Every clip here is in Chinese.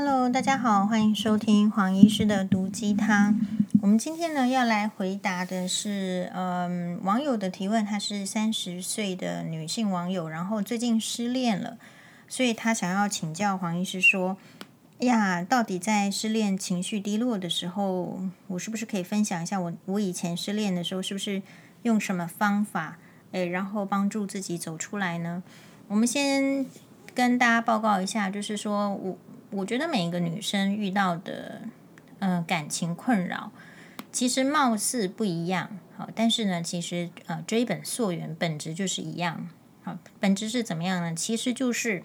Hello，大家好，欢迎收听黄医师的毒鸡汤。我们今天呢要来回答的是，嗯，网友的提问。她是三十岁的女性网友，然后最近失恋了，所以她想要请教黄医师说，呀，到底在失恋情绪低落的时候，我是不是可以分享一下我我以前失恋的时候是不是用什么方法，诶，然后帮助自己走出来呢？我们先跟大家报告一下，就是说我我觉得每一个女生遇到的，呃，感情困扰，其实貌似不一样，好，但是呢，其实呃追本溯源，本质就是一样，好，本质是怎么样呢？其实就是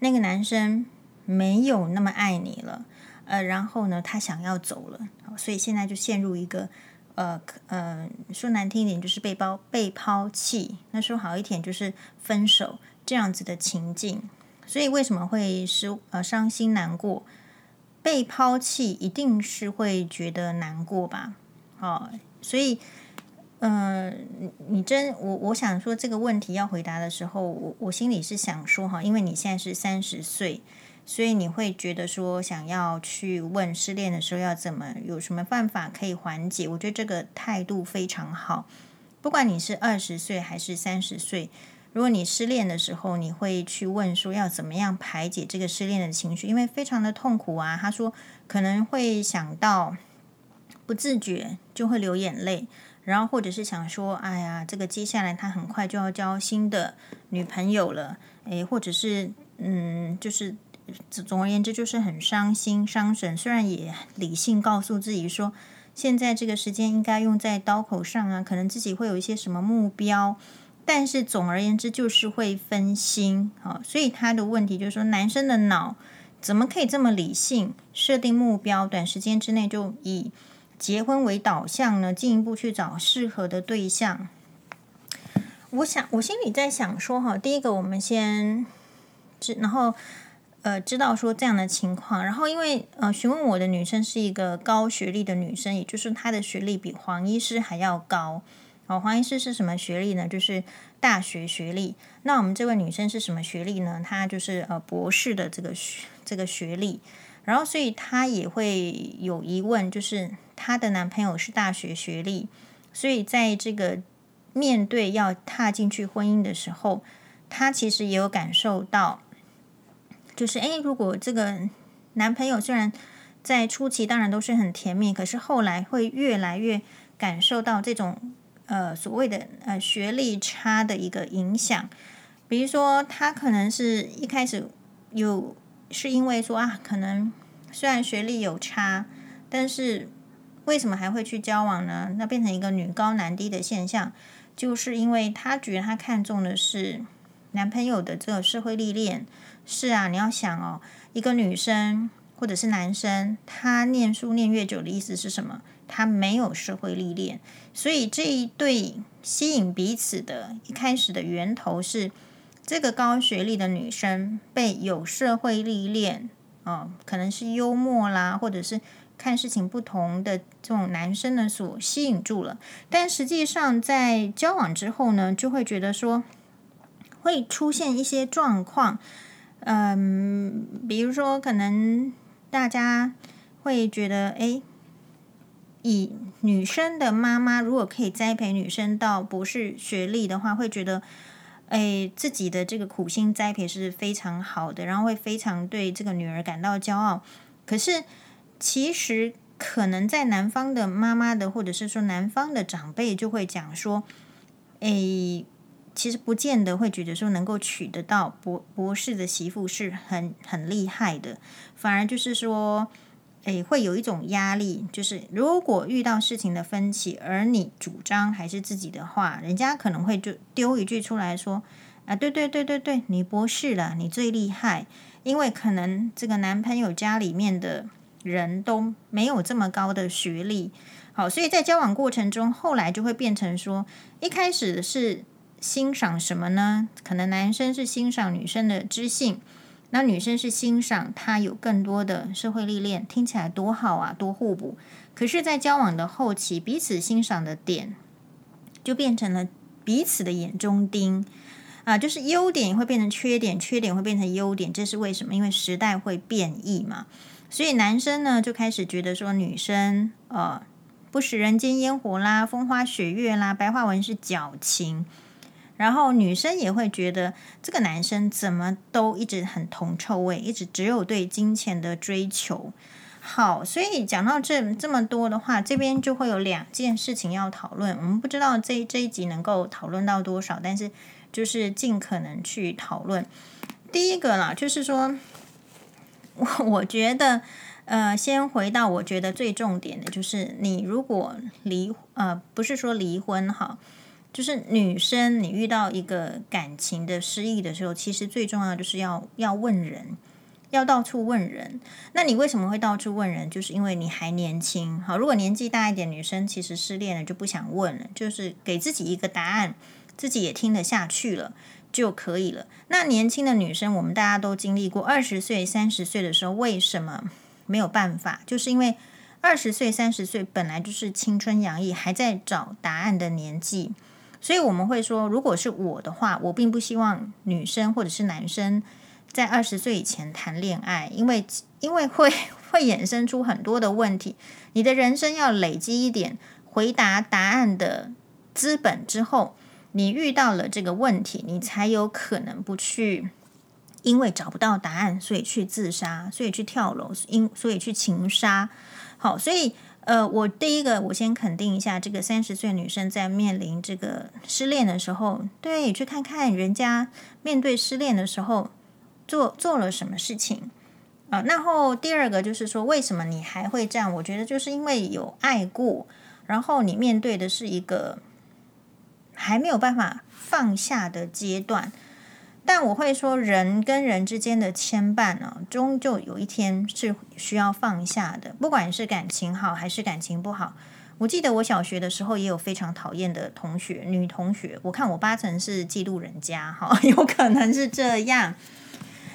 那个男生。没有那么爱你了，呃，然后呢，他想要走了，所以现在就陷入一个，呃，呃，说难听一点就是被抛被抛弃，那说好一点就是分手这样子的情境。所以为什么会是呃伤心难过？被抛弃一定是会觉得难过吧？好，所以，呃，你真我我想说这个问题要回答的时候，我我心里是想说哈，因为你现在是三十岁。所以你会觉得说，想要去问失恋的时候要怎么，有什么办法可以缓解？我觉得这个态度非常好。不管你是二十岁还是三十岁，如果你失恋的时候，你会去问说要怎么样排解这个失恋的情绪，因为非常的痛苦啊。他说可能会想到不自觉就会流眼泪，然后或者是想说，哎呀，这个接下来他很快就要交新的女朋友了，诶，或者是嗯，就是。总而言之，就是很伤心、伤神。虽然也理性告诉自己说，现在这个时间应该用在刀口上啊，可能自己会有一些什么目标，但是总而言之，就是会分心啊。所以他的问题就是说，男生的脑怎么可以这么理性，设定目标，短时间之内就以结婚为导向呢？进一步去找适合的对象。我想，我心里在想说，哈，第一个，我们先知，然后。呃，知道说这样的情况，然后因为呃，询问我的女生是一个高学历的女生，也就是她的学历比黄医师还要高。哦，黄医师是什么学历呢？就是大学学历。那我们这位女生是什么学历呢？她就是呃博士的这个学这个学历。然后，所以她也会有疑问，就是她的男朋友是大学学历，所以在这个面对要踏进去婚姻的时候，她其实也有感受到。就是诶，如果这个男朋友虽然在初期当然都是很甜蜜，可是后来会越来越感受到这种呃所谓的呃学历差的一个影响。比如说，他可能是一开始有是因为说啊，可能虽然学历有差，但是为什么还会去交往呢？那变成一个女高男低的现象，就是因为他觉得他看重的是男朋友的这个社会历练。是啊，你要想哦，一个女生或者是男生，他念书念越久的意思是什么？他没有社会历练，所以这一对吸引彼此的一开始的源头是这个高学历的女生被有社会历练，哦，可能是幽默啦，或者是看事情不同的这种男生呢所吸引住了。但实际上在交往之后呢，就会觉得说会出现一些状况。嗯，比如说，可能大家会觉得，哎，以女生的妈妈如果可以栽培女生到博士学历的话，会觉得，哎，自己的这个苦心栽培是非常好的，然后会非常对这个女儿感到骄傲。可是，其实可能在男方的妈妈的，或者是说男方的长辈就会讲说，哎。其实不见得会觉得说能够娶得到博博士的媳妇是很很厉害的，反而就是说，诶，会有一种压力，就是如果遇到事情的分歧，而你主张还是自己的话，人家可能会就丢一句出来说，啊，对对对对对，你博士了，你最厉害，因为可能这个男朋友家里面的人都没有这么高的学历，好，所以在交往过程中，后来就会变成说，一开始是。欣赏什么呢？可能男生是欣赏女生的知性，那女生是欣赏他有更多的社会历练，听起来多好啊，多互补。可是，在交往的后期，彼此欣赏的点就变成了彼此的眼中钉。啊，就是优点会变成缺点，缺点会变成优点，这是为什么？因为时代会变异嘛。所以男生呢就开始觉得说女生呃不食人间烟火啦，风花雪月啦，白话文是矫情。然后女生也会觉得这个男生怎么都一直很铜臭味，一直只有对金钱的追求。好，所以讲到这这么多的话，这边就会有两件事情要讨论。我们不知道这这一集能够讨论到多少，但是。就是尽可能去讨论。第一个啦，就是说，我我觉得，呃，先回到我觉得最重点的，就是你如果离，呃，不是说离婚哈，就是女生你遇到一个感情的失意的时候，其实最重要就是要要问人，要到处问人。那你为什么会到处问人？就是因为你还年轻。好，如果年纪大一点，女生其实失恋了就不想问了，就是给自己一个答案。自己也听得下去了就可以了。那年轻的女生，我们大家都经历过二十岁、三十岁的时候，为什么没有办法？就是因为二十岁、三十岁本来就是青春洋溢，还在找答案的年纪。所以我们会说，如果是我的话，我并不希望女生或者是男生在二十岁以前谈恋爱，因为因为会会衍生出很多的问题。你的人生要累积一点回答答案的资本之后。你遇到了这个问题，你才有可能不去，因为找不到答案，所以去自杀，所以去跳楼，因所以去情杀。好，所以呃，我第一个，我先肯定一下，这个三十岁女生在面临这个失恋的时候，对，去看看人家面对失恋的时候做做了什么事情啊。然后第二个就是说，为什么你还会这样？我觉得就是因为有爱过，然后你面对的是一个。还没有办法放下的阶段，但我会说，人跟人之间的牵绊呢，终究有一天是需要放下的。不管是感情好还是感情不好，我记得我小学的时候也有非常讨厌的同学，女同学。我看我八成是嫉妒人家，哈，有可能是这样，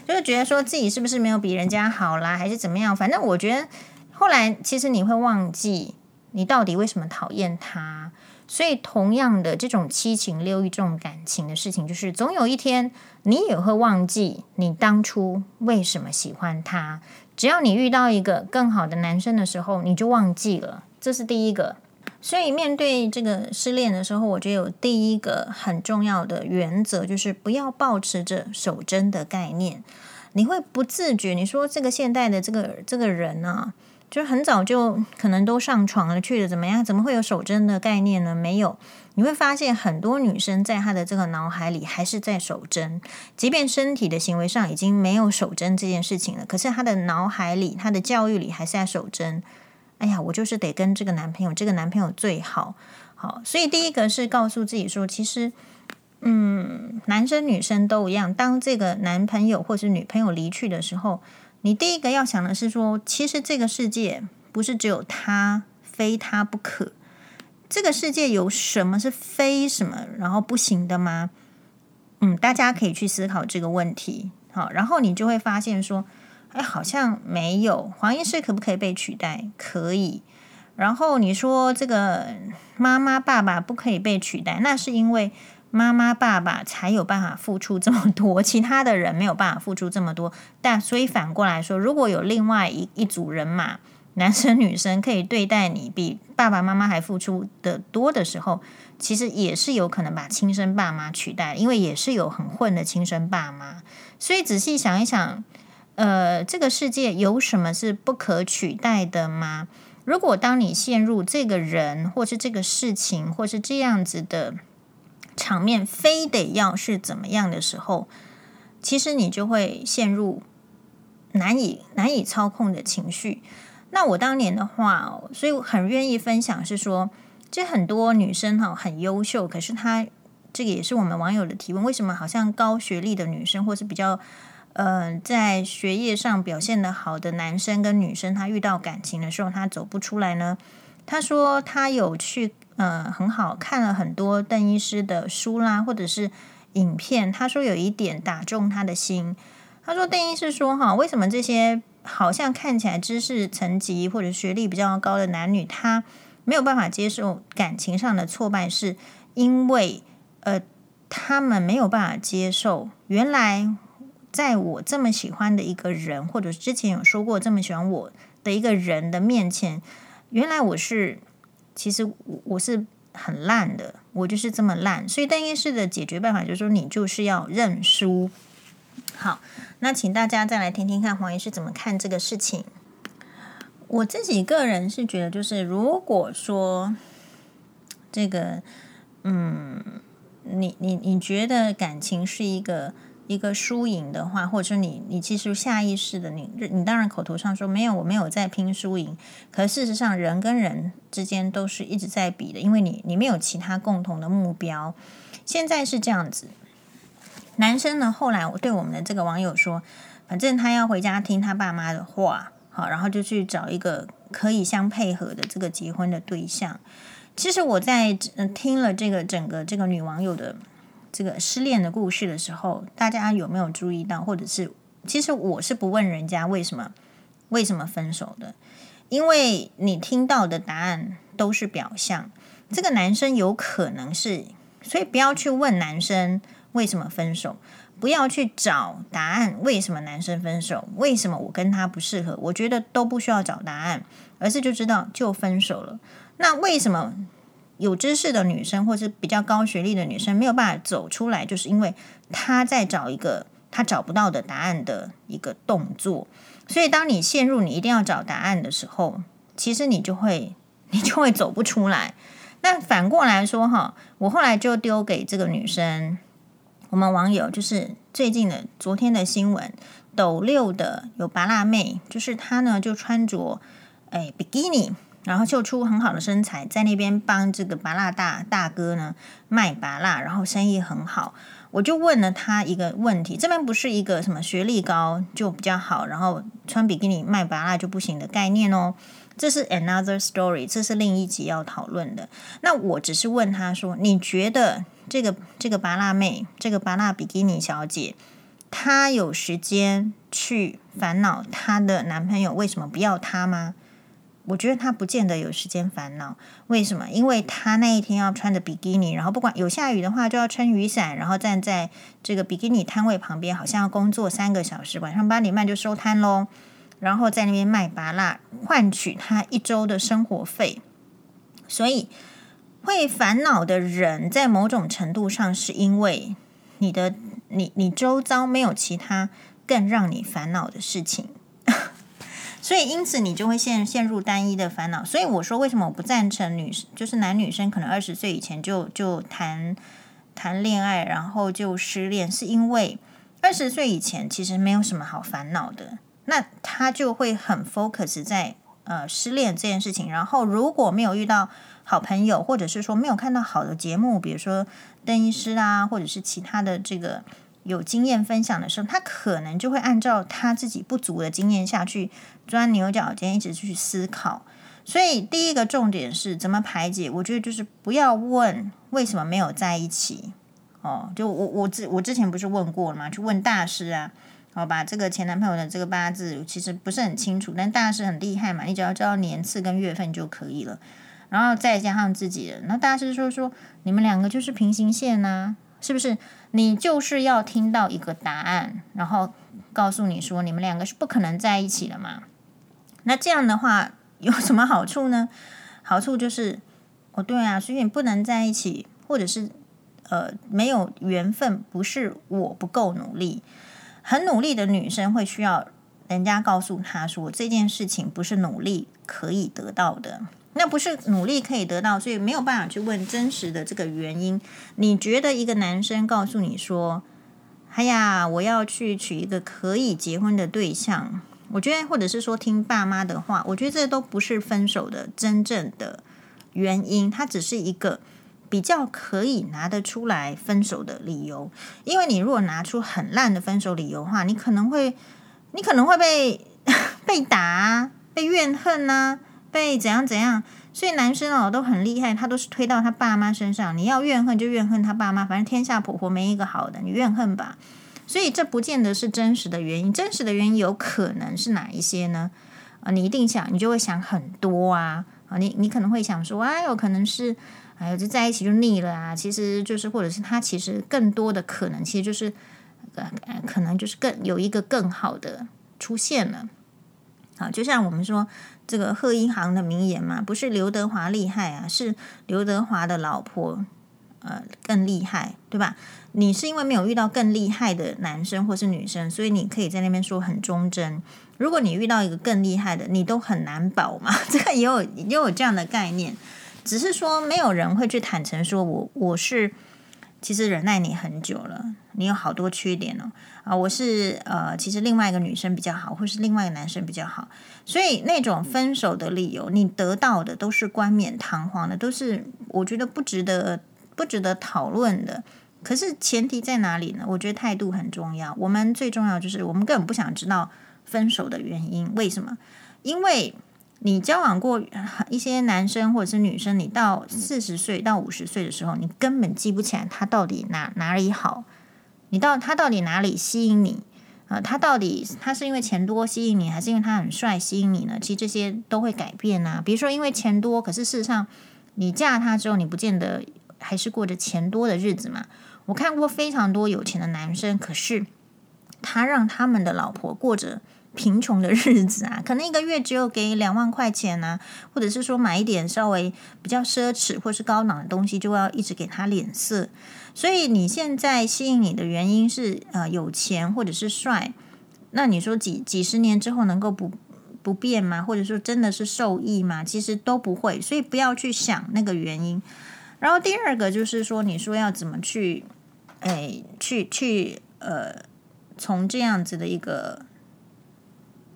就是觉得说自己是不是没有比人家好啦，还是怎么样？反正我觉得后来其实你会忘记你到底为什么讨厌他。所以，同样的这种七情六欲、这种感情的事情，就是总有一天你也会忘记你当初为什么喜欢他。只要你遇到一个更好的男生的时候，你就忘记了。这是第一个。所以，面对这个失恋的时候，我觉得有第一个很重要的原则，就是不要抱持着守贞的概念。你会不自觉，你说这个现代的这个这个人呢、就是很早就可能都上床了去了，怎么样？怎么会有守贞的概念呢？没有，你会发现很多女生在她的这个脑海里还是在守贞，即便身体的行为上已经没有守贞这件事情了，可是她的脑海里、她的教育里还是在守贞。哎呀，我就是得跟这个男朋友，这个男朋友最好，好。所以第一个是告诉自己说，其实，嗯，男生女生都一样，当这个男朋友或是女朋友离去的时候。你第一个要想的是说，其实这个世界不是只有他，非他不可。这个世界有什么是非什么，然后不行的吗？嗯，大家可以去思考这个问题。好，然后你就会发现说，哎，好像没有黄医师可不可以被取代？可以。然后你说这个妈妈爸爸不可以被取代，那是因为。妈妈、爸爸才有办法付出这么多，其他的人没有办法付出这么多。但所以反过来说，如果有另外一一组人马，男生女生可以对待你比爸爸妈妈还付出的多的时候，其实也是有可能把亲生爸妈取代，因为也是有很混的亲生爸妈。所以仔细想一想，呃，这个世界有什么是不可取代的吗？如果当你陷入这个人，或是这个事情，或是这样子的。场面非得要是怎么样的时候，其实你就会陷入难以难以操控的情绪。那我当年的话，所以我很愿意分享，是说，这很多女生哈很优秀，可是她这个也是我们网友的提问：为什么好像高学历的女生，或是比较呃在学业上表现得好的男生跟女生，他遇到感情的时候，他走不出来呢？他说他有去。嗯、很好，看了很多邓医师的书啦，或者是影片。他说有一点打中他的心。他说邓医师说哈，为什么这些好像看起来知识层级或者学历比较高的男女，他没有办法接受感情上的挫败，是因为呃，他们没有办法接受，原来在我这么喜欢的一个人，或者之前有说过这么喜欢我的一个人的面前，原来我是其实我我是很烂的，我就是这么烂。所以邓医师的解决办法就是说，你就是要认输。好，那请大家再来听听看黄医师怎么看这个事情。我自己个人是觉得，就是如果说这个，嗯，你你你觉得感情是一个一个输赢的话，或者说你你其实下意识的你你当然口头上说没有，我没有在拼输赢，可事实上人跟人之间都是一直在比的，因为你你没有其他共同的目标。现在是这样子，男生呢，后来我对我们的这个网友说，反正他要回家听他爸妈的话。好，然后就去找一个可以相配合的这个结婚的对象。其实我在听了这个整个这个女网友的这个失恋的故事的时候，大家有没有注意到？或者是其实我是不问人家为什么为什么分手的，因为你听到的答案都是表象。这个男生有可能是，所以不要去问男生为什么分手。不要去找答案，为什么男生分手？为什么我跟他不适合？我觉得都不需要找答案，而是就知道就分手了。那为什么有知识的女生或是比较高学历的女生没有办法走出来？就是因为她在找一个她找不到的答案的一个动作。所以，当你陷入你一定要找答案的时候，其实你就会你就会走不出来。那反过来说哈，我后来就丢给这个女生。我们网友就是最近的昨天的新闻，斗六的有芭乐妹，就是她呢就穿着诶比基尼，然后秀出很好的身材，在那边帮这个芭乐大大哥呢卖芭乐，然后生意很好。我就问了他一个问题：这边不是一个什么学历高就比较好，然后穿比基尼卖芭乐就不行的概念哦。这是 another story，这是另一集要讨论的。那我只是问他说：你觉得？这个这个芭乐妹，这个芭乐比基尼小姐，她有时间去烦恼她的男朋友为什么不要她吗？我觉得他不见得有时间烦恼。为什么？因为他那一天要穿着比基尼，然后不管有下雨的话，就要撑雨伞，然后站在这个比基尼摊位旁边，好像要工作三个小时，晚上八点半就收摊喽，然后在那边卖芭乐，换取他一周的生活费。所以。会烦恼的人，在某种程度上是因为你的你你周遭没有其他更让你烦恼的事情，所以因此你就会陷陷入单一的烦恼。所以我说，为什么我不赞成女就是男女生可能二十岁以前就就谈谈恋爱，然后就失恋，是因为二十岁以前其实没有什么好烦恼的，那他就会很 focus 在呃失恋这件事情，然后如果没有遇到。好朋友，或者是说没有看到好的节目，比如说邓医师啊，或者是其他的这个有经验分享的时候，他可能就会按照他自己不足的经验下去钻牛角尖，一直去思考。所以第一个重点是怎么排解？我觉得就是不要问为什么没有在一起哦。就我我之我之前不是问过了吗？去问大师啊，好吧，这个前男朋友的这个八字其实不是很清楚，但大师很厉害嘛，你只要知道年次跟月份就可以了。然后再加上自己的，那大师说说你们两个就是平行线呐，是不是？你就是要听到一个答案，然后告诉你说你们两个是不可能在一起的嘛？那这样的话有什么好处呢？好处就是哦，对啊，所以你不能在一起，或者是呃没有缘分，不是我不够努力，很努力的女生会需要人家告诉她说这件事情不是努力可以得到的。那不是努力可以得到，所以没有办法去问真实的这个原因。你觉得一个男生告诉你说：“哎呀，我要去娶一个可以结婚的对象。”我觉得，或者是说听爸妈的话，我觉得这都不是分手的真正的原因。它只是一个比较可以拿得出来分手的理由。因为你如果拿出很烂的分手理由的话，你可能会，你可能会被被打、被怨恨呐、被怎样怎样，所以男生哦都很厉害，他都是推到他爸妈身上。你要怨恨就怨恨他爸妈，反正天下婆婆没一个好的，你怨恨吧。所以这不见得是真实的原因，真实的原因有可能是哪一些呢？啊，你一定想，你就会想很多啊啊，你你可能会想说，哎，有可能是还有就在一起就腻了啊。其实就是，或者是他其实更多的可能，其实就是呃，可能就是更有一个更好的出现了。好，就像我们说这个贺一航的名言嘛，不是刘德华厉害啊，是刘德华的老婆呃更厉害，对吧？你是因为没有遇到更厉害的男生或是女生，所以你可以在那边说很忠贞。如果你遇到一个更厉害的，你都很难保嘛。这个也有也有这样的概念，只是说没有人会去坦诚说我我是其实忍耐你很久了，你有好多缺点哦啊，我是呃其实另外一个女生比较好，或是另外一个男生比较好，所以那种分手的理由，你得到的都是冠冕堂皇的，都是我觉得不值得不值得讨论的。可是前提在哪里呢？我觉得态度很重要。我们最重要就是我们根本不想知道。分手的原因为什么？因为你交往过一些男生或者是女生，你到四十岁到五十岁的时候，你根本记不起来他到底哪哪里好，你到他到底哪里吸引你啊、呃？他到底他是因为钱多吸引你，还是因为他很帅吸引你呢？其实这些都会改变啊。比如说因为钱多，可是事实上你嫁他之后，你不见得还是过着钱多的日子嘛。我看过非常多有钱的男生，可是他让他们的老婆过着。贫穷的日子啊，可能一个月只有给两万块钱啊，或者是说买一点稍微比较奢侈或是高档的东西，就要一直给他脸色。所以你现在吸引你的原因是呃有钱或者是帅，那你说几几十年之后能够不不变吗？或者说真的是受益吗？其实都不会，所以不要去想那个原因。然后第二个就是说，你说要怎么去哎去去呃从这样子的一个。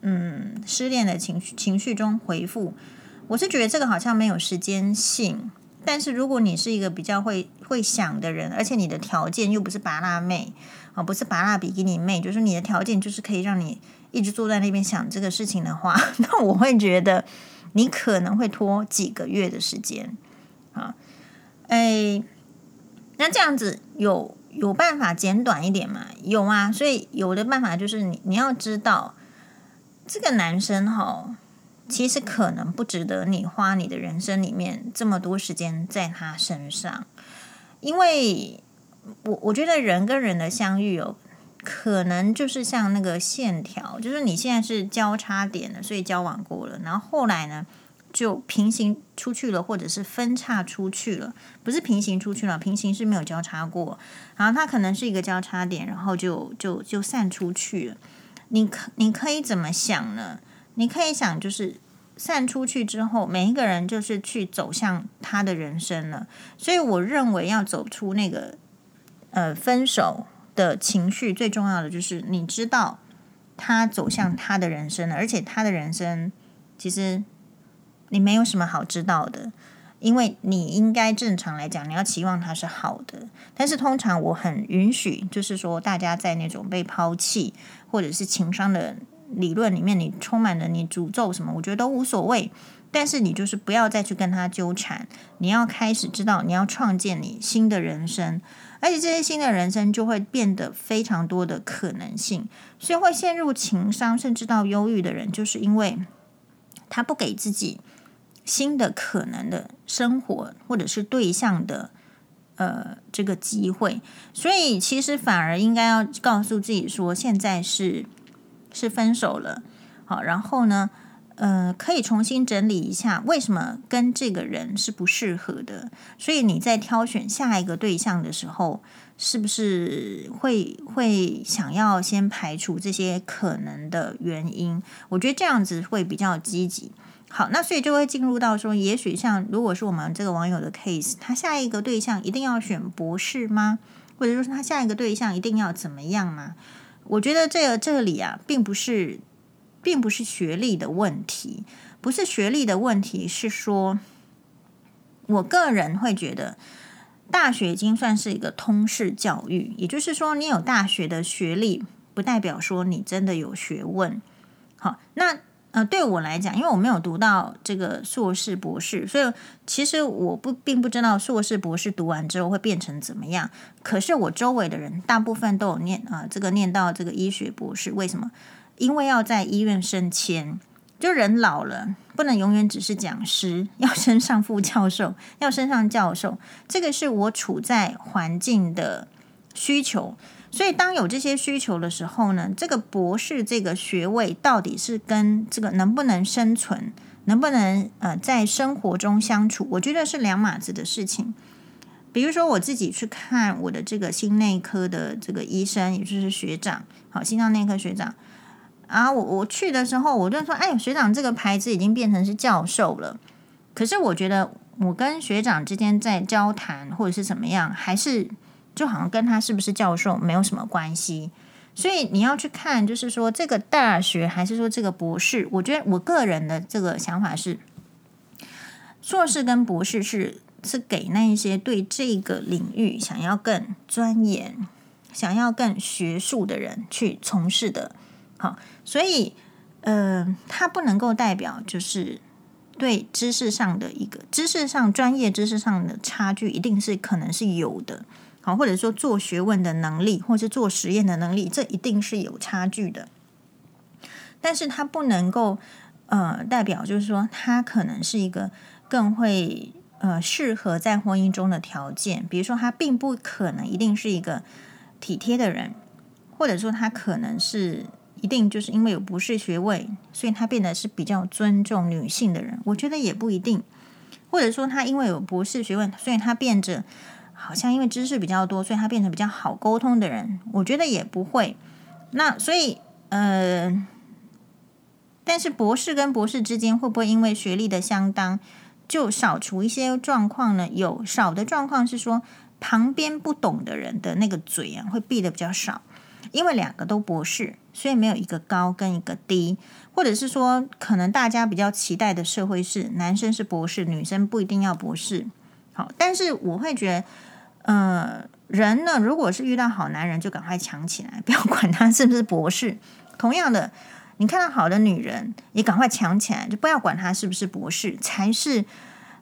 嗯，失恋的情绪情绪中回复，我是觉得这个好像没有时间性。但是如果你是一个比较会会想的人，而且你的条件又不是拔辣妹啊，不是芭乐比基尼妹，就是你的条件就是可以让你一直坐在那边想这个事情的话，那我会觉得你可能会拖几个月的时间啊。哎，那这样子有有办法简短一点吗？有啊，所以有的办法就是你你要知道。这个男生哈，其实可能不值得你花你的人生里面这么多时间在他身上，因为我我觉得人跟人的相遇哦，可能就是像那个线条，就是你现在是交叉点的，所以交往过了，然后后来呢就平行出去了，或者是分叉出去了，不是平行出去了，平行是没有交叉过，然后它可能是一个交叉点，然后就就就散出去了。你可你可以怎么想呢？你可以想，就是散出去之后，每一个人就是去走向他的人生了。所以我认为要走出那个呃分手的情绪，最重要的就是你知道他走向他的人生了，而且他的人生其实你没有什么好知道的。因为你应该正常来讲，你要期望他是好的，但是通常我很允许，就是说大家在那种被抛弃或者是情商的理论里面，你充满了你诅咒什么，我觉得都无所谓。但是你就是不要再去跟他纠缠，你要开始知道你要创建你新的人生，而且这些新的人生就会变得非常多的可能性。所以会陷入情伤甚至到忧郁的人，就是因为他不给自己。新的可能的生活或者是对象的呃这个机会，所以其实反而应该要告诉自己说，现在是是分手了，好，然后呢，呃，可以重新整理一下为什么跟这个人是不适合的，所以你在挑选下一个对象的时候，是不是会会想要先排除这些可能的原因？我觉得这样子会比较积极。好，那所以就会进入到说，也许像如果是我们这个网友的 case，他下一个对象一定要选博士吗？或者说他下一个对象一定要怎么样吗？我觉得这个这里啊，并不是，并不是学历的问题，不是学历的问题，是说，我个人会觉得，大学已经算是一个通识教育，也就是说，你有大学的学历，不代表说你真的有学问。好，那。呃，对我来讲，因为我没有读到这个硕士、博士，所以其实我不并不知道硕士、博士读完之后会变成怎么样。可是我周围的人大部分都有念啊、这个念到这个医学博士，为什么？因为要在医院升迁，就人老了，不能永远只是讲师，要升上副教授，要升上教授。这个是我处在环境的需求。所以，当有这些需求的时候呢，这个博士这个学位到底是跟这个能不能生存，能不能呃在生活中相处，我觉得是两码子的事情。比如说，我自己去看我的这个心内科的这个医生，也就是学长，好，心脏内科学长啊，我我去的时候，我就说，哎，学长这个牌子已经变成是教授了。可是我觉得，我跟学长之间在交谈或者是怎么样，还是。就好像跟他是不是教授没有什么关系，所以你要去看，就是说这个大学还是说这个博士，我觉得我个人的这个想法是，硕士跟博士是是给那一些对这个领域想要更钻研、想要更学术的人去从事的。好，所以呃，他不能够代表就是对知识上的一个知识上专业知识上的差距，一定是可能是有的。好，或者说做学问的能力，或是做实验的能力，这一定是有差距的。但是它不能够呃代表，就是说他可能是一个更会呃适合在婚姻中的条件。比如说，他并不可能一定是一个体贴的人，或者说他可能是一定就是因为有博士学位，所以他变得是比较尊重女性的人。我觉得也不一定，或者说他因为有博士学位，所以他变着。好像因为知识比较多，所以他变成比较好沟通的人。我觉得也不会。那所以，呃，但是博士跟博士之间会不会因为学历的相当，就少出一些状况呢？有少的状况是说，旁边不懂的人的那个嘴啊，会闭得比较少。因为两个都博士，所以没有一个高跟一个低，或者是说，可能大家比较期待的社会是男生是博士，女生不一定要博士。好，但是我会觉得，呃，人呢，如果是遇到好男人，就赶快抢起来，不要管他是不是博士。同样的，你看到好的女人，也赶快抢起来，就不要管他是不是博士，才是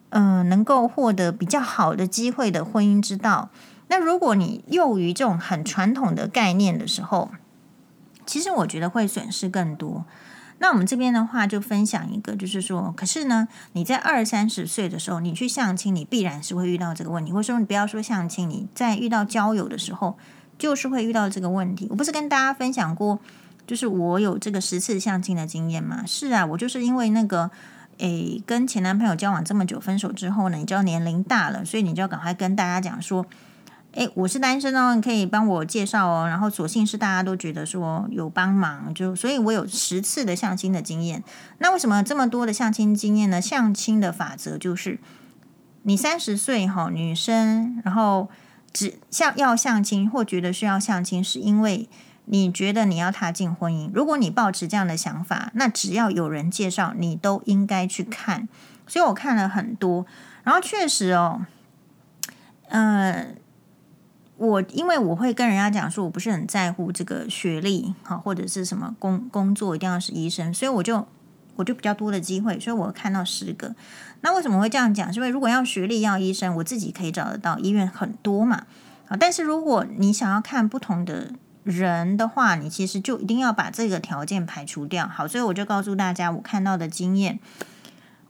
呃能够获得比较好的机会的婚姻之道。那如果你囿于这种很传统的概念的时候，其实我觉得会损失更多。那我们这边的话就分享一个，就是说，可是呢，你在二三十岁的时候，你去相亲，你必然是会遇到这个问题。或者说，你不要说相亲，你在遇到交友的时候，就是会遇到这个问题。我不是跟大家分享过，就是我有这个十次相亲的经验吗？是啊，我就是因为那个，诶，跟前男朋友交往这么久，分手之后呢，你知道年龄大了，所以你就要赶快跟大家讲说。诶，我是单身哦，你可以帮我介绍哦。然后所幸是大家都觉得说有帮忙，就所以我有十次的相亲的经验。那为什么这么多的相亲经验呢？相亲的法则就是，你三十岁哈，女生，然后只相要相亲或觉得需要相亲，是因为你觉得你要踏进婚姻。如果你抱持这样的想法，那只要有人介绍，你都应该去看。所以我看了很多，然后确实哦，嗯、我因为我会跟人家讲说，我不是很在乎这个学历，哈，或者是什么工工作一定要是医生，所以我就我就比较多的机会，所以我看到十个。那为什么会这样讲？是因为如果要学历要医生，我自己可以找得到医院很多嘛，啊，但是如果你想要看不同的人的话，你其实就一定要把这个条件排除掉。好，所以我就告诉大家我看到的经验。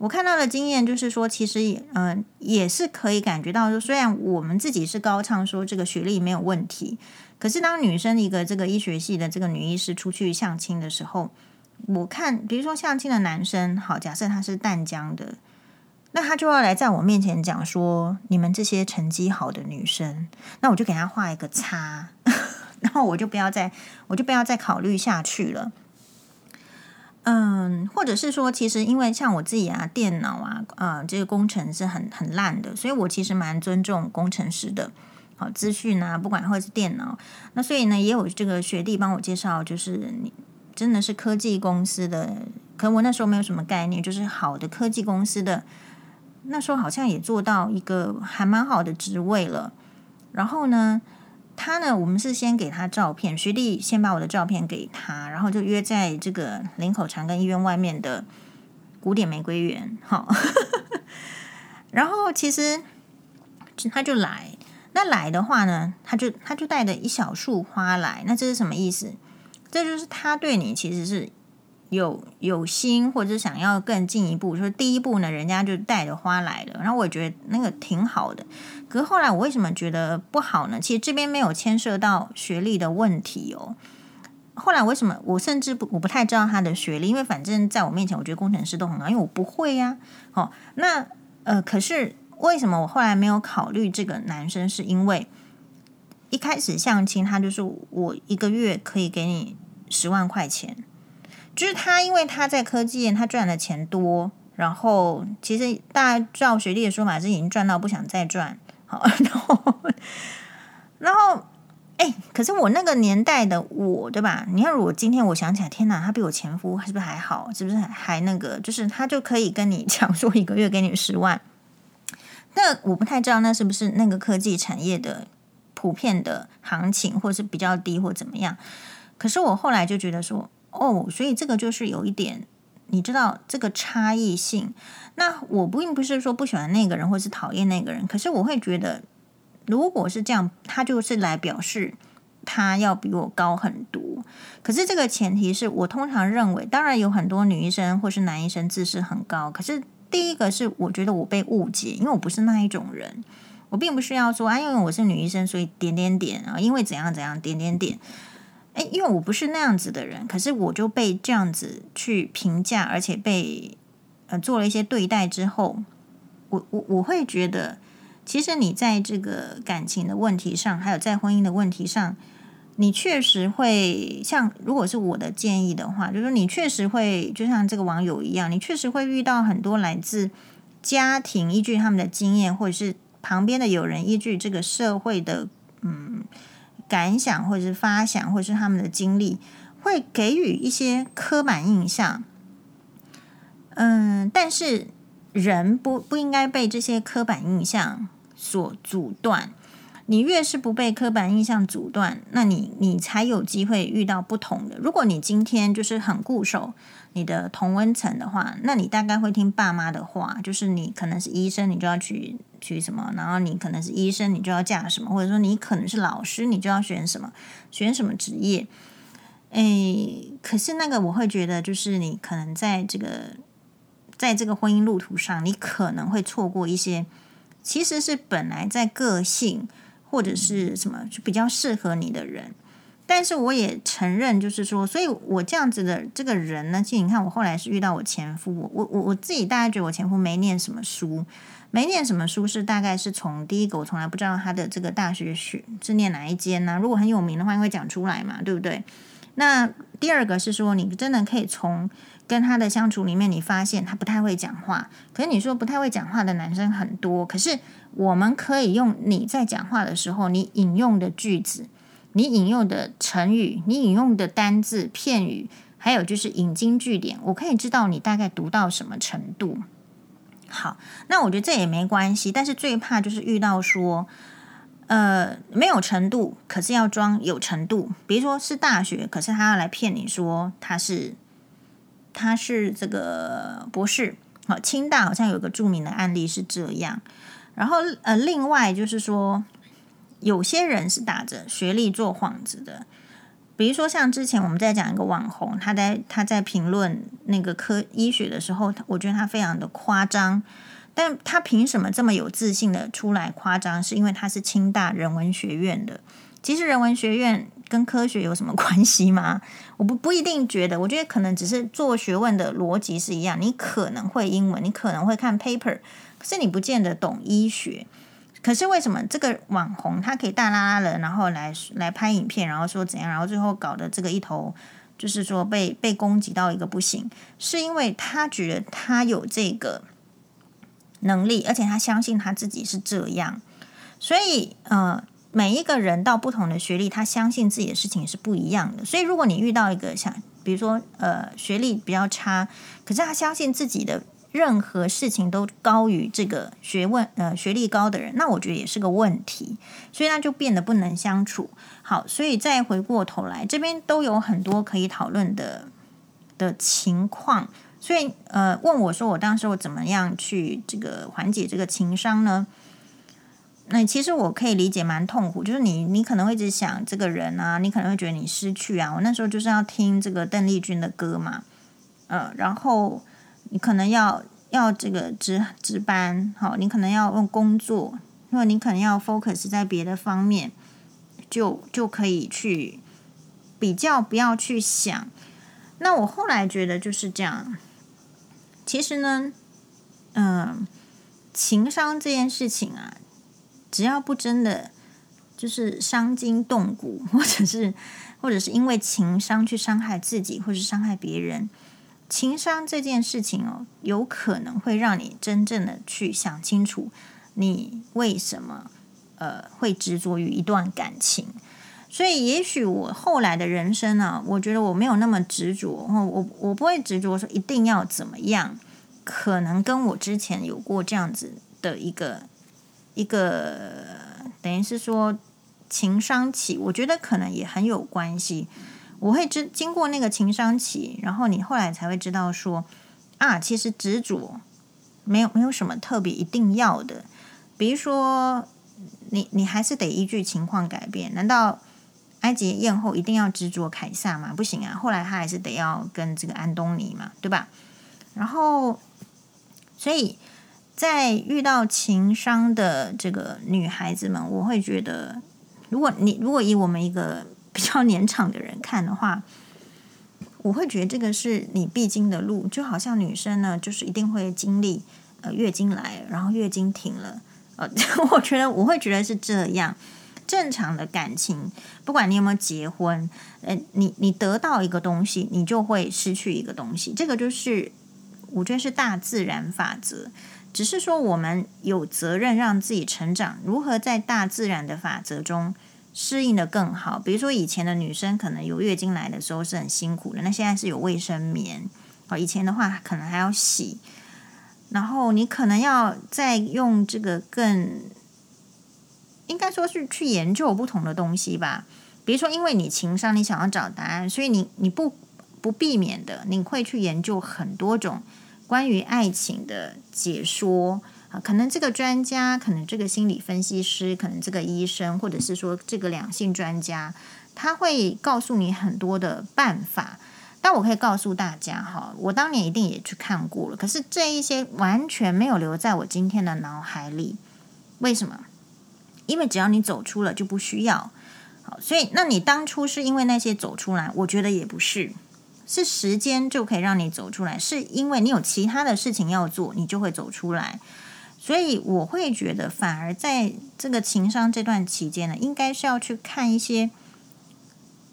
我看到的经验就是说，其实也嗯、也是可以感觉到说，虽然我们自己是高唱说这个学历没有问题，可是当女生一个这个医学系的这个女医师出去相亲的时候，我看比如说相亲的男生，好，假设他是淡江的，那他就要来在我面前讲说，你们这些成绩好的女生，那我就给他画一个叉，然后我就不要再我就不要再考虑下去了。嗯，或者是说，其实因为像我自己啊，电脑啊，呃，这个工程是很很烂的，所以我其实蛮尊重工程师的。好，资讯啊，不管或是电脑，那所以呢，也有这个学弟帮我介绍，就是你真的是科技公司的，可我那时候没有什么概念，就是好的科技公司的，那时候好像也做到一个还蛮好的职位了。然后呢，他呢，我们是先给他照片，学弟先把我的照片给他，然后就约在这个林口长庚医院外面的古典玫瑰园。好，然后其实他就来，那来的话呢，他就他就带着一小束花来，那这是什么意思？这就是他对你其实是有有心，或者想要更进一步，说第一步呢，人家就带着花来了，然后我觉得那个挺好的。可是后来我为什么觉得不好呢？其实这边没有牵涉到学历的问题哦。后来为什么我甚至不我不太知道他的学历，因为反正在我面前，我觉得工程师都很好，因为我不会呀。哦，那呃，可是为什么我后来没有考虑这个男生？是因为一开始相亲，他就是我一个月可以给你十万块钱。就是他，因为他在科技，他赚的钱多，然后其实大家照学历的说法是已经赚到不想再赚，好，然后，然后，哎，可是我那个年代的我，对吧？你看，如果今天我想起来，天哪，他比我前夫是不是还好？是不是还还那个？就是他就可以跟你 讲说一个月给你十万，那我不太知道那是不是那个科技产业的普遍的行情，或是比较低，或怎么样？可是我后来就觉得说。哦，所以这个就是有一点，你知道这个差异性。那我并不是说不喜欢那个人，或是讨厌那个人，可是我会觉得，如果是这样，他就是来表示他要比我高很多。可是这个前提是我通常认为，当然有很多女医生或是男医生自视很高，可是第一个是我觉得我被误解，因为我不是那一种人，我并不是要说啊，因为我是女医生，所以点点点啊，因为怎样怎样点点点。诶，因为我不是那样子的人，可是我就被这样子去评价，而且被呃做了一些对待之后，我我我会觉得，其实你在这个感情的问题上，还有在婚姻的问题上，你确实会像如果是我的建议的话，就是你确实会就像这个网友一样，你确实会遇到很多来自家庭依据他们的经验，或者是旁边的有人依据这个社会的。感想，或者是发想，或者是他们的经历，会给予一些刻板印象。嗯，但是人不不应该被这些刻板印象所阻断。你越是不被刻板印象阻断，那你你才有机会遇到不同的。如果你今天就是很固守你的同温层的话，那你大概会听爸妈的话，就是你可能是医生，你就要去。学什么？然后你可能是医生，你就要嫁什么？或者说你可能是老师，你就要选什么？选什么职业？诶，可是那个我会觉得，就是你可能在这个在这个婚姻路途上，你可能会错过一些，其实是本来在个性或者是什么就比较适合你的人。但是我也承认，就是说，所以我这样子的这个人呢，其实你看，我后来是遇到我前夫，我我我自己大概觉得我前夫没念什么书。没念什么书，是大概是从第一个，我从来不知道他的这个大学学是念哪一间呢？如果很有名的话，会讲出来嘛，对不对？那第二个是说，你真的可以从跟他的相处里面，你发现他不太会讲话。可是你说不太会讲话的男生很多，可是我们可以用你在讲话的时候，你引用的句子，你引用的成语，你引用的单字片语，还有就是引经据典，我可以知道你大概读到什么程度。好，那我觉得这也没关系，但是最怕就是遇到说，呃，没有程度，可是要装有程度。比如说是大学，可是他要来骗你说他是他是这个博士。好，清大好像有个著名的案例是这样。然后呃，另外就是说，有些人是打着学历做幌子的。比如说，像之前我们在讲一个网红，他在他在评论那个科医学的时候，我觉得他非常的夸张。但他凭什么这么有自信的出来夸张？是因为他是清大人文学院的。其实人文学院跟科学有什么关系吗？我不不一定觉得。我觉得可能只是做学问的逻辑是一样。你可能会英文，你可能会看 paper，可是你不见得懂医学。可是为什么这个网红他可以大拉拉的，然后来来拍影片，然后说怎样，然后最后搞得这个一头就是说被被攻击到一个不行，是因为他觉得他有这个能力，而且他相信他自己是这样，所以呃，每一个人到不同的学历，他相信自己的事情是不一样的。所以如果你遇到一个像比如说呃学历比较差，可是他相信自己的。任何事情都高于这个学问，呃，学历高的人，那我觉得也是个问题，所以那就变得不能相处。好，所以再回过头来，这边都有很多可以讨论的的情况。所以，呃，问我说我当时我怎么样去这个缓解这个情商呢？那其实我可以理解，蛮痛苦。就是你，你可能会一直想这个人啊，你可能会觉得你失去啊。我那时候就是要听这个邓丽君的歌嘛。呃，然后你可能要要这个值值班，好，你可能要用工作，或者你可能要 focus 在别的方面，就就可以去比较，不要去想。那我后来觉得就是这样。其实呢，嗯、情商这件事情啊，只要不真的就是伤筋动骨，或者是或者是因为情伤去伤害自己，或是伤害别人，情商这件事情哦，有可能会让你真正的去想清楚，你为什么呃会执着于一段感情。所以，也许我后来的人生、啊，我觉得我没有那么执着，我我不会执着说一定要怎么样，可能跟我之前有过这样子的一个一个，等于是说情商起，我觉得可能也很有关系。我会知经过那个情伤期，然后你后来才会知道说啊，其实执着没有没有什么特别一定要的，比如说你你还是得依据情况改变，难道？埃及艳后一定要执着凯撒吗？不行啊！后来他还是得要跟这个安东尼嘛，对吧？然后，所以在遇到情商的这个女孩子们，我会觉得，如果你如果以我们一个比较年长的人看的话，我会觉得这个是你必经的路，就好像女生呢，就是一定会经历呃月经来，然后月经停了，呃，我觉得我会觉得是这样。正常的感情，不管你有没有结婚，呃，你你得到一个东西，你就会失去一个东西，这个就是我觉得是大自然法则。只是说我们有责任让自己成长，如何在大自然的法则中适应的更好。比如说以前的女生可能有月经来的时候是很辛苦的，那现在是有卫生棉，哦，以前的话可能还要洗，然后你可能要再用这个更。应该说是去研究不同的东西吧，比如说，因为你情商，你想要找答案，所以你你不不避免的，你会去研究很多种关于爱情的解说可能这个专家，可能这个心理分析师，可能这个医生，或者是说这个两性专家，他会告诉你很多的办法。但我可以告诉大家哈，我当年一定也去看过了，可是这一些完全没有留在我今天的脑海里，为什么？因为只要你走出了，就不需要。好，所以那你当初是因为那些走出来，我觉得也不是，是时间就可以让你走出来，是因为你有其他的事情要做，你就会走出来。所以我会觉得，反而在这个情商这段期间呢，应该是要去看一些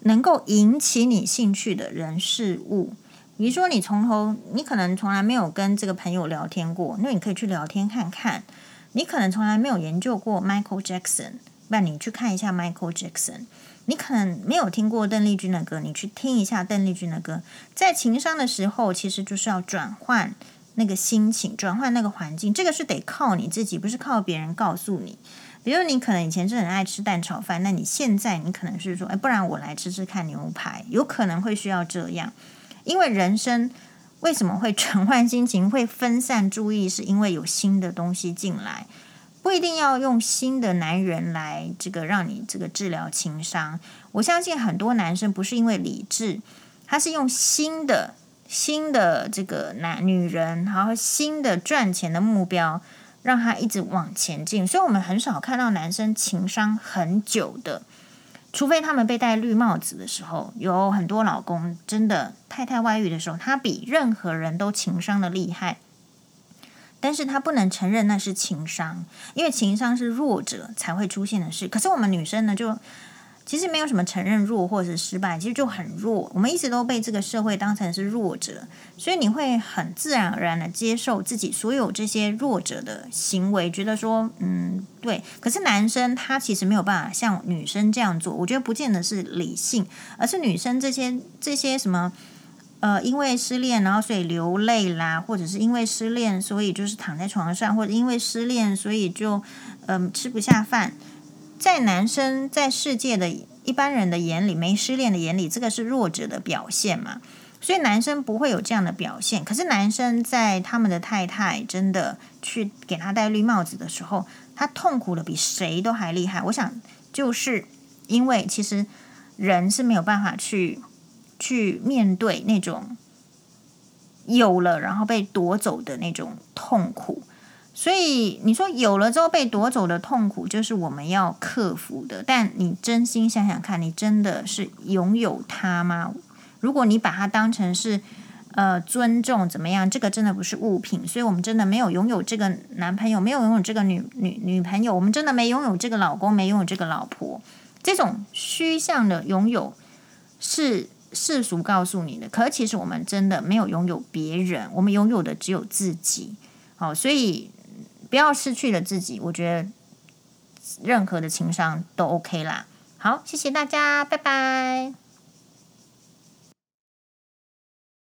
能够引起你兴趣的人事物。比如说，你从头，你可能从来没有跟这个朋友聊天过，那你可以去聊天看看。你可能从来没有研究过 Michael Jackson，那你去看一下 Michael Jackson。你可能没有听过邓丽君的歌，你去听一下邓丽君的歌。在情商的时候，其实就是要转换那个心情，转换那个环境。这个是得靠你自己，不是靠别人告诉你。比如你可能以前是很爱吃蛋炒饭，那你现在你可能是说，哎，不然我来吃吃看牛排，有可能会需要这样，因为人生。为什么会转换心情，会分散注意？是因为有新的东西进来，不一定要用新的男人来这个让你这个治疗情商。我相信很多男生不是因为理智，他是用新的新的这个男女人，然后新的赚钱的目标，让他一直往前进。所以我们很少看到男生情商很久的。除非他们被戴绿帽子的时候，有很多老公真的太太外遇的时候，他比任何人都情商的厉害，但是他不能承认那是情商，因为情商是弱者才会出现的事。可是我们女生呢，就。其实没有什么承认弱或者是失败，其实就很弱。我们一直都被这个社会当成是弱者，所以你会很自然而然的接受自己所有这些弱者的行为，觉得说，嗯，对。可是男生他其实没有办法像女生这样做，我觉得不见得是理性，而是女生这些这些什么，呃，因为失恋然后所以流泪啦，或者是因为失恋所以就是躺在床上，或者因为失恋所以就嗯、吃不下饭。在男生在世界的一般人的眼里，没失恋的眼里，这个是弱者的表现嘛？所以男生不会有这样的表现。可是男生在他们的太太真的去给他戴绿帽子的时候，他痛苦的比谁都还厉害。我想，就是因为其实人是没有办法去去面对那种有了然后被夺走的那种痛苦。所以你说有了之后被夺走的痛苦，就是我们要克服的。但你真心想想看，你真的是拥有它吗？如果你把它当成是呃尊重怎么样，这个真的不是物品。所以我们真的没有拥有这个男朋友，没有拥有这个女女女朋友，我们真的没拥有这个老公，没拥有这个老婆。这种虚像的拥有是世俗告诉你的，可其实我们真的没有拥有别人，我们拥有的只有自己。好，所以。不要失去了自己，我觉得任何的情商都 OK 啦。好，谢谢大家，拜拜。